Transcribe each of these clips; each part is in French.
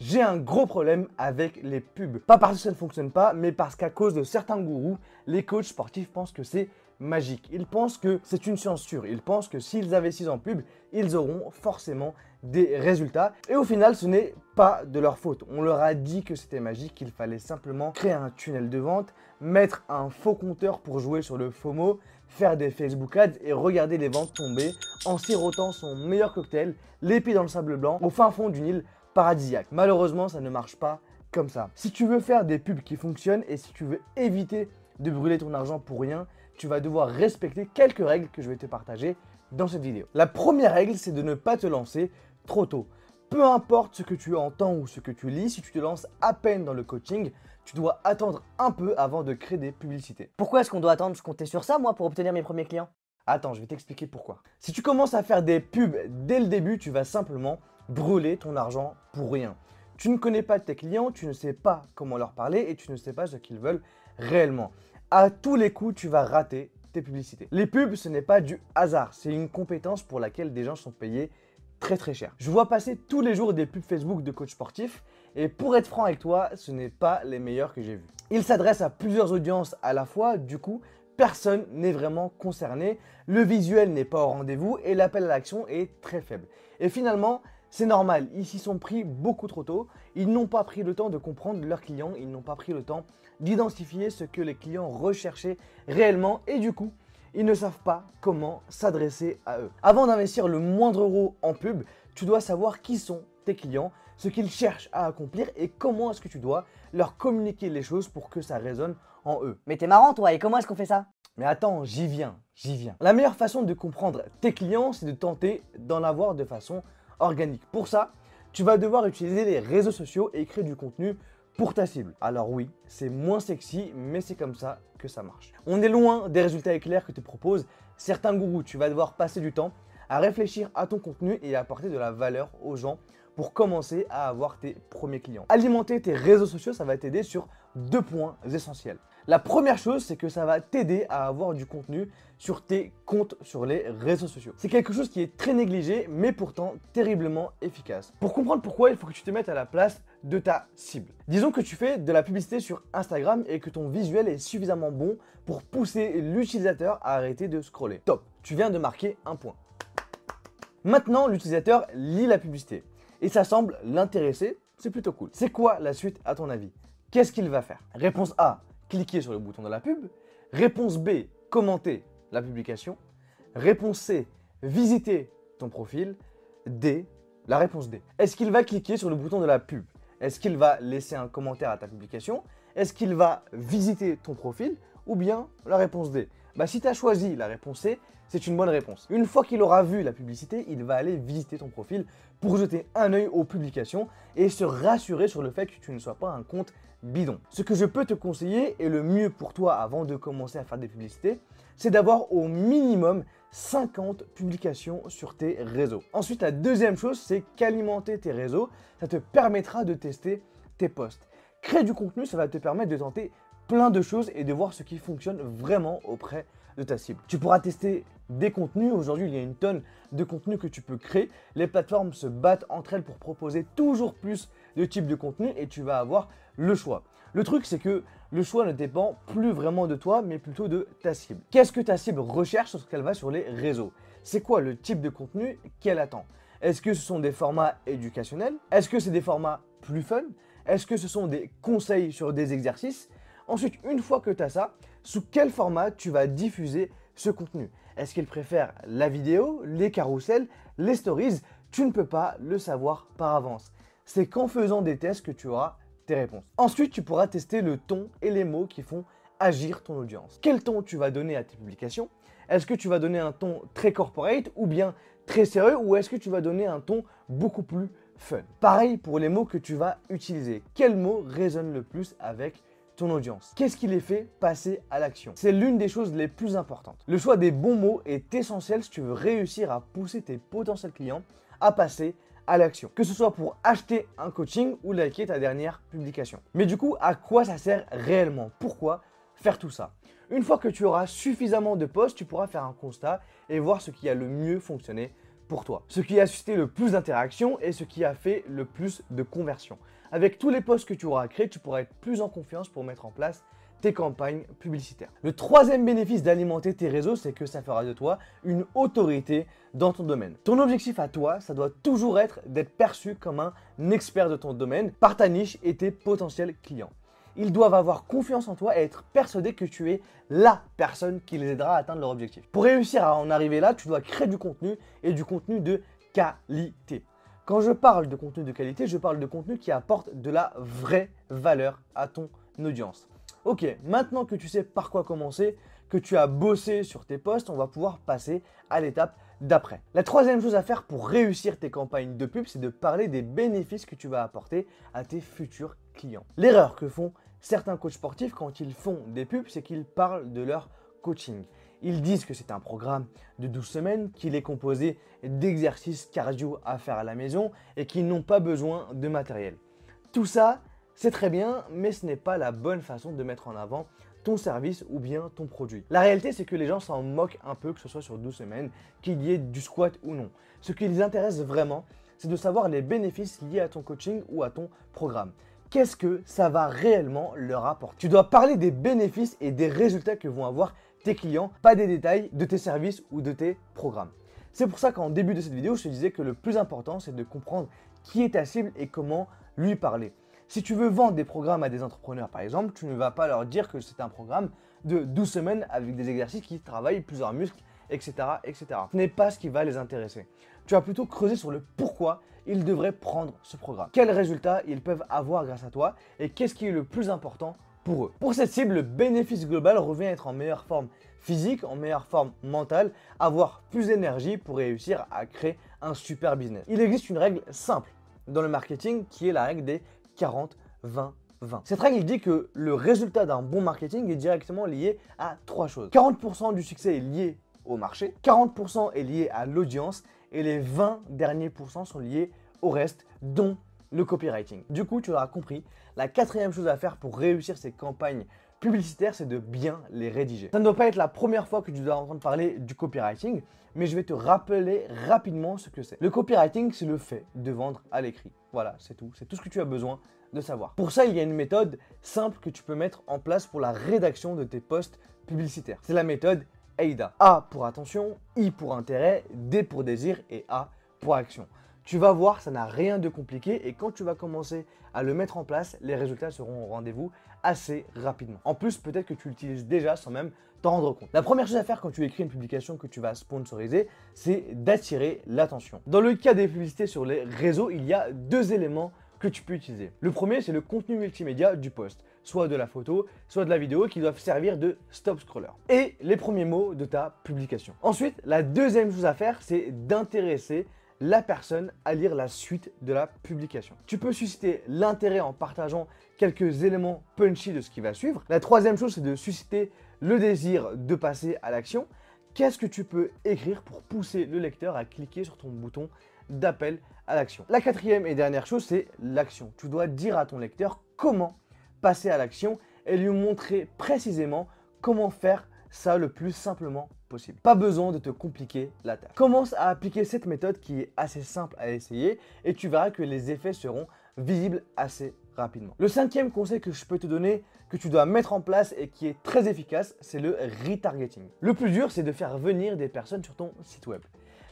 J'ai un gros problème avec les pubs. Pas parce que ça ne fonctionne pas, mais parce qu'à cause de certains gourous, les coachs sportifs pensent que c'est magique. Ils pensent que c'est une science sûre. Ils pensent que s'ils investissent en pub, ils auront forcément des résultats. Et au final, ce n'est pas de leur faute. On leur a dit que c'était magique, qu'il fallait simplement créer un tunnel de vente, mettre un faux compteur pour jouer sur le FOMO, faire des Facebook ads et regarder les ventes tomber en sirotant son meilleur cocktail, l'épée dans le sable blanc, au fin fond d'une île paradisiaque. Malheureusement, ça ne marche pas comme ça. Si tu veux faire des pubs qui fonctionnent et si tu veux éviter de brûler ton argent pour rien, tu vas devoir respecter quelques règles que je vais te partager dans cette vidéo. La première règle, c'est de ne pas te lancer trop tôt. Peu importe ce que tu entends ou ce que tu lis, si tu te lances à peine dans le coaching, tu dois attendre un peu avant de créer des publicités. Pourquoi est-ce qu'on doit attendre Je comptais sur ça, moi, pour obtenir mes premiers clients? Attends, je vais t'expliquer pourquoi. Si tu commences à faire des pubs dès le début, tu vas simplement brûler ton argent pour rien. Tu ne connais pas tes clients, tu ne sais pas comment leur parler et tu ne sais pas ce qu'ils veulent réellement à tous les coups, tu vas rater tes publicités. Les pubs, ce n'est pas du hasard, c'est une compétence pour laquelle des gens sont payés très très cher. Je vois passer tous les jours des pubs Facebook de coach sportif et pour être franc avec toi, ce n'est pas les meilleurs que j'ai vus. Ils s'adressent à plusieurs audiences à la fois, du coup, personne n'est vraiment concerné, le visuel n'est pas au rendez-vous et l'appel à l'action est très faible. Et finalement, c'est normal, ils s'y sont pris beaucoup trop tôt. Ils n'ont pas pris le temps de comprendre leurs clients, ils n'ont pas pris le temps d'identifier ce que les clients recherchaient réellement et du coup, ils ne savent pas comment s'adresser à eux. Avant d'investir le moindre euro en pub, tu dois savoir qui sont tes clients, ce qu'ils cherchent à accomplir et comment est-ce que tu dois leur communiquer les choses pour que ça résonne en eux. Mais t'es marrant toi, et comment est-ce qu'on fait ça? Mais attends, j'y viens, j'y viens. La meilleure façon de comprendre tes clients, c'est de tenter d'en avoir de façon organique. Pour ça, tu vas devoir utiliser les réseaux sociaux et créer du contenu pour ta cible. Alors oui, c'est moins sexy, mais c'est comme ça que ça marche. On est loin des résultats éclairs que te proposent certains gourous. Tu vas devoir passer du temps à réfléchir à ton contenu et à apporter de la valeur aux gens pour commencer à avoir tes premiers clients. Alimenter tes réseaux sociaux, ça va t'aider sur deux points essentiels. La première chose, c'est que ça va t'aider à avoir du contenu sur tes comptes sur les réseaux sociaux. C'est quelque chose qui est très négligé, mais pourtant terriblement efficace. Pour comprendre pourquoi, il faut que tu te mettes à la place de ta cible. Disons que tu fais de la publicité sur Instagram et que ton visuel est suffisamment bon pour pousser l'utilisateur à arrêter de scroller. Top, tu viens de marquer un point. Maintenant, l'utilisateur lit la publicité et ça semble l'intéresser, c'est plutôt cool. C'est quoi la suite à ton avis? Qu'est-ce qu'il va faire? Réponse A, cliquer sur le bouton de la pub. Réponse B, commenter la publication. Réponse C, visiter ton profil. D, la réponse D. Est-ce qu'il va cliquer sur le bouton de la pub? Est-ce qu'il va laisser un commentaire à ta publication? Est-ce qu'il va visiter ton profil? Ou bien la réponse D bah, Si tu as choisi la réponse C, c'est une bonne réponse. Une fois qu'il aura vu la publicité, il va aller visiter ton profil pour jeter un œil aux publications et se rassurer sur le fait que tu ne sois pas un compte bidon. Ce que je peux te conseiller et le mieux pour toi avant de commencer à faire des publicités, c'est d'avoir au minimum 50 publications sur tes réseaux. Ensuite, la deuxième chose, c'est qu'alimenter tes réseaux, ça te permettra de tester tes posts. Créer du contenu, ça va te permettre de tenter plein de choses et de voir ce qui fonctionne vraiment auprès de ta cible. Tu pourras tester des contenus. Aujourd'hui, il y a une tonne de contenus que tu peux créer. Les plateformes se battent entre elles pour proposer toujours plus de types de contenus et tu vas avoir le choix. Le truc, c'est que le choix ne dépend plus vraiment de toi, mais plutôt de ta cible. Qu'est-ce que ta cible recherche lorsqu'elle va sur les réseaux? C'est quoi le type de contenu qu'elle attend? Est-ce que ce sont des formats éducationnels? Est-ce que c'est des formats plus fun? Est-ce que ce sont des conseils sur des exercices? Ensuite, une fois que tu as ça, sous quel format tu vas diffuser ce contenu? Est-ce qu'elle préfère la vidéo, les carousels, les stories? Tu ne peux pas le savoir par avance. C'est qu'en faisant des tests que tu auras réponses. Ensuite, tu pourras tester le ton et les mots qui font agir ton audience. Quel ton tu vas donner à tes publications? Est-ce que tu vas donner un ton très corporate ou bien très sérieux? Ou est-ce que tu vas donner un ton beaucoup plus fun? Pareil pour les mots que tu vas utiliser. Quels mots résonnent le plus avec audience. Qu'est-ce qui les fait passer à l'action? C'est l'une des choses les plus importantes. Le choix des bons mots est essentiel si tu veux réussir à pousser tes potentiels clients à passer à l'action, que ce soit pour acheter un coaching ou liker ta dernière publication. Mais du coup, à quoi ça sert réellement? Pourquoi faire tout ça? Une fois que tu auras suffisamment de posts, tu pourras faire un constat et voir ce qui a le mieux fonctionné pour toi. Ce qui a suscité le plus d'interactions et ce qui a fait le plus de conversions. Avec tous les posts que tu auras créés, tu pourras être plus en confiance pour mettre en place tes campagnes publicitaires. Le troisième bénéfice d'alimenter tes réseaux, c'est que ça fera de toi une autorité dans ton domaine. Ton objectif à toi, ça doit toujours être d'être perçu comme un expert de ton domaine par ta niche et tes potentiels clients. Ils doivent avoir confiance en toi et être persuadés que tu es la personne qui les aidera à atteindre leur objectif. Pour réussir à en arriver là, tu dois créer du contenu et du contenu de qualité. Quand je parle de contenu de qualité, je parle de contenu qui apporte de la vraie valeur à ton audience. Ok, maintenant que tu sais par quoi commencer, que tu as bossé sur tes posts, on va pouvoir passer à l'étape d'après. La troisième chose à faire pour réussir tes campagnes de pub, c'est de parler des bénéfices que tu vas apporter à tes futurs clients. L'erreur que font certains coachs sportifs quand ils font des pubs, c'est qu'ils parlent de leur coaching. Ils disent que c'est un programme de 12 semaines, qu'il est composé d'exercices cardio à faire à la maison et qu'ils n'ont pas besoin de matériel. Tout ça, c'est très bien, mais ce n'est pas la bonne façon de mettre en avant ton service ou bien ton produit. La réalité, c'est que les gens s'en moquent un peu, que ce soit sur 12 semaines, qu'il y ait du squat ou non. Ce qui les intéresse vraiment, c'est de savoir les bénéfices liés à ton coaching ou à ton programme. Qu'est-ce que ça va réellement leur apporter? Tu dois parler des bénéfices et des résultats que vont avoir tes clients, pas des détails de tes services ou de tes programmes. C'est pour ça qu'en début de cette vidéo, je te disais que le plus important, c'est de comprendre qui est ta cible et comment lui parler. Si tu veux vendre des programmes à des entrepreneurs, par exemple, tu ne vas pas leur dire que c'est un programme de 12 semaines avec des exercices qui travaillent plusieurs muscles, etc. etc. Ce n'est pas ce qui va les intéresser. Tu vas plutôt creuser sur le pourquoi ils devraient prendre ce programme. Quels résultats ils peuvent avoir grâce à toi et qu'est-ce qui est le plus important pour eux? Pour cette cible, le bénéfice global revient à être en meilleure forme physique, en meilleure forme mentale, avoir plus d'énergie pour réussir à créer un super business. Il existe une règle simple dans le marketing qui est la règle des 40, 20, 20. Cette règle dit que le résultat d'un bon marketing est directement lié à trois choses. 40% du succès est lié au marché, 40% est lié à l'audience et les 20 derniers pourcents sont liés au reste, dont le copywriting. Du coup, tu auras compris, la quatrième chose à faire pour réussir ces campagnes publicitaires, c'est de bien les rédiger. Ça ne doit pas être la première fois que tu dois entendre parler du copywriting, mais je vais te rappeler rapidement ce que c'est. Le copywriting, c'est le fait de vendre à l'écrit. Voilà, c'est tout. C'est tout ce que tu as besoin de savoir. Pour ça, il y a une méthode simple que tu peux mettre en place pour la rédaction de tes posts publicitaires. C'est la méthode AIDA. A pour attention, I pour intérêt, D pour désir et A pour action. Tu vas voir, ça n'a rien de compliqué et quand tu vas commencer à le mettre en place, les résultats seront au rendez-vous assez rapidement. En plus, peut-être que tu l'utilises déjà sans même t'en rendre compte. La première chose à faire quand tu écris une publication que tu vas sponsoriser, c'est d'attirer l'attention. Dans le cas des publicités sur les réseaux, il y a deux éléments que tu peux utiliser. Le premier, c'est le contenu multimédia du post, soit de la photo, soit de la vidéo qui doivent servir de stop scroller. Et les premiers mots de ta publication. Ensuite, la deuxième chose à faire, c'est d'intéresser la personne à lire la suite de la publication. Tu peux susciter l'intérêt en partageant quelques éléments punchy de ce qui va suivre. La troisième chose, c'est de susciter le désir de passer à l'action. Qu'est-ce que tu peux écrire pour pousser le lecteur à cliquer sur ton bouton d'appel à l'action? La quatrième et dernière chose, c'est l'action. Tu dois dire à ton lecteur comment passer à l'action et lui montrer précisément comment faire ça le plus simplement possible. Pas besoin de te compliquer la tâche. Commence à appliquer cette méthode qui est assez simple à essayer et tu verras que les effets seront visibles assez rapidement. Le cinquième conseil que je peux te donner, que tu dois mettre en place et qui est très efficace, c'est le retargeting. Le plus dur, c'est de faire venir des personnes sur ton site web.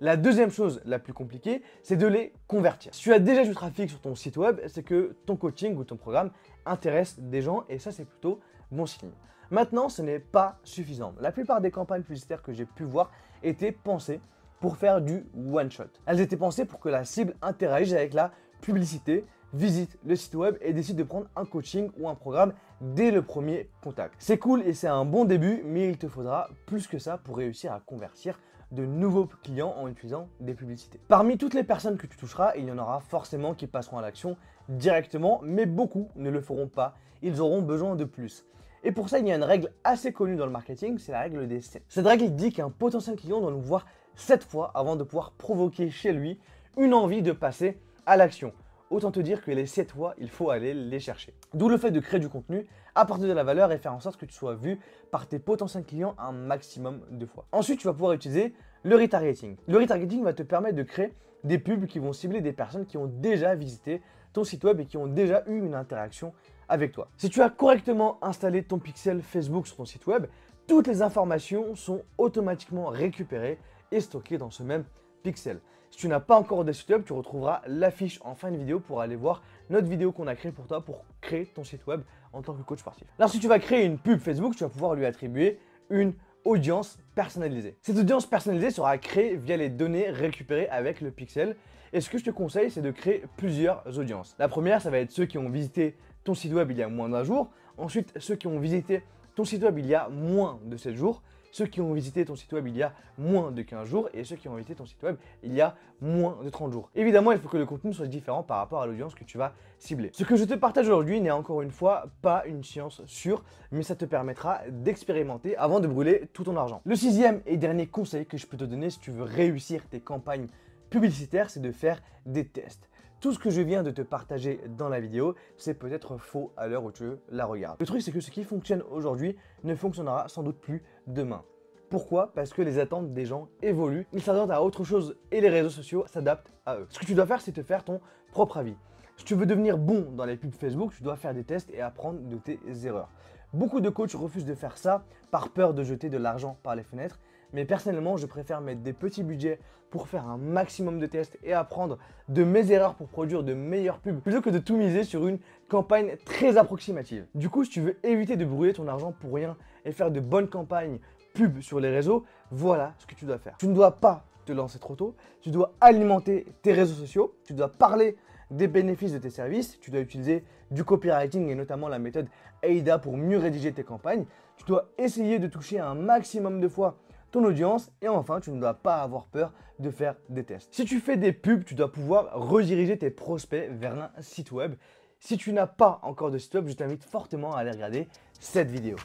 La deuxième chose la plus compliquée, c'est de les convertir. Si tu as déjà du trafic sur ton site web, c'est que ton coaching ou ton programme intéresse des gens et ça c'est plutôt bon signe. Maintenant, ce n'est pas suffisant. La plupart des campagnes publicitaires que j'ai pu voir étaient pensées pour faire du one-shot. Elles étaient pensées pour que la cible interagisse avec la publicité, visite le site web et décide de prendre un coaching ou un programme dès le premier contact. C'est cool et c'est un bon début, mais il te faudra plus que ça pour réussir à convertir de nouveaux clients en utilisant des publicités. Parmi toutes les personnes que tu toucheras, il y en aura forcément qui passeront à l'action directement, mais beaucoup ne le feront pas. Ils auront besoin de plus. Et pour ça, il y a une règle assez connue dans le marketing, c'est la règle des 7. Cette règle dit qu'un potentiel client doit nous voir 7 fois avant de pouvoir provoquer chez lui une envie de passer à l'action. Autant te dire que les 7 fois, il faut aller les chercher. D'où le fait de créer du contenu, apporter de la valeur et faire en sorte que tu sois vu par tes potentiels clients un maximum de fois. Ensuite, tu vas pouvoir utiliser le retargeting. Le retargeting va te permettre de créer des pubs qui vont cibler des personnes qui ont déjà visité ton site web et qui ont déjà eu une interaction avec toi. Si tu as correctement installé ton pixel Facebook sur ton site web, toutes les informations sont automatiquement récupérées et stockées dans ce même pixel. Si tu n'as pas encore de site web, tu retrouveras l'affiche en fin de vidéo pour aller voir notre vidéo qu'on a créée pour toi pour créer ton site web en tant que coach sportif. Alors si tu vas créer une pub Facebook, tu vas pouvoir lui attribuer une audience personnalisée. Cette audience personnalisée sera créée via les données récupérées avec le pixel. Et ce que je te conseille, c'est de créer plusieurs audiences. La première, ça va être ceux qui ont visité ton site web il y a moins d'un jour. Ensuite, ceux qui ont visité ton site web il y a moins de 7 jours ceux qui ont visité ton site web il y a moins de 15 jours et ceux qui ont visité ton site web il y a moins de 30 jours. Évidemment, il faut que le contenu soit différent par rapport à l'audience que tu vas cibler. Ce que je te partage aujourd'hui n'est encore une fois pas une science sûre, mais ça te permettra d'expérimenter avant de brûler tout ton argent. Le sixième et dernier conseil que je peux te donner si tu veux réussir tes campagnes publicitaires, c'est de faire des tests. Tout ce que je viens de te partager dans la vidéo, c'est peut-être faux à l'heure où tu la regardes. Le truc, c'est que ce qui fonctionne aujourd'hui ne fonctionnera sans doute plus demain. Pourquoi? Parce que les attentes des gens évoluent, ils s'attendent à autre chose et les réseaux sociaux s'adaptent à eux. Ce que tu dois faire, c'est te faire ton propre avis. Si tu veux devenir bon dans les pubs Facebook, tu dois faire des tests et apprendre de tes erreurs. Beaucoup de coachs refusent de faire ça par peur de jeter de l'argent par les fenêtres mais personnellement, je préfère mettre des petits budgets pour faire un maximum de tests et apprendre de mes erreurs pour produire de meilleures pubs plutôt que de tout miser sur une campagne très approximative. Du coup, si tu veux éviter de brûler ton argent pour rien et faire de bonnes campagnes pub sur les réseaux, voilà ce que tu dois faire. Tu ne dois pas te lancer trop tôt, tu dois alimenter tes réseaux sociaux, tu dois parler des bénéfices de tes services, tu dois utiliser du copywriting et notamment la méthode AIDA pour mieux rédiger tes campagnes, tu dois essayer de toucher un maximum de fois ton audience et enfin tu ne dois pas avoir peur de faire des tests. Si tu fais des pubs, tu dois pouvoir rediriger tes prospects vers un site web. Si tu n'as pas encore de site web, je t'invite fortement à aller regarder cette vidéo.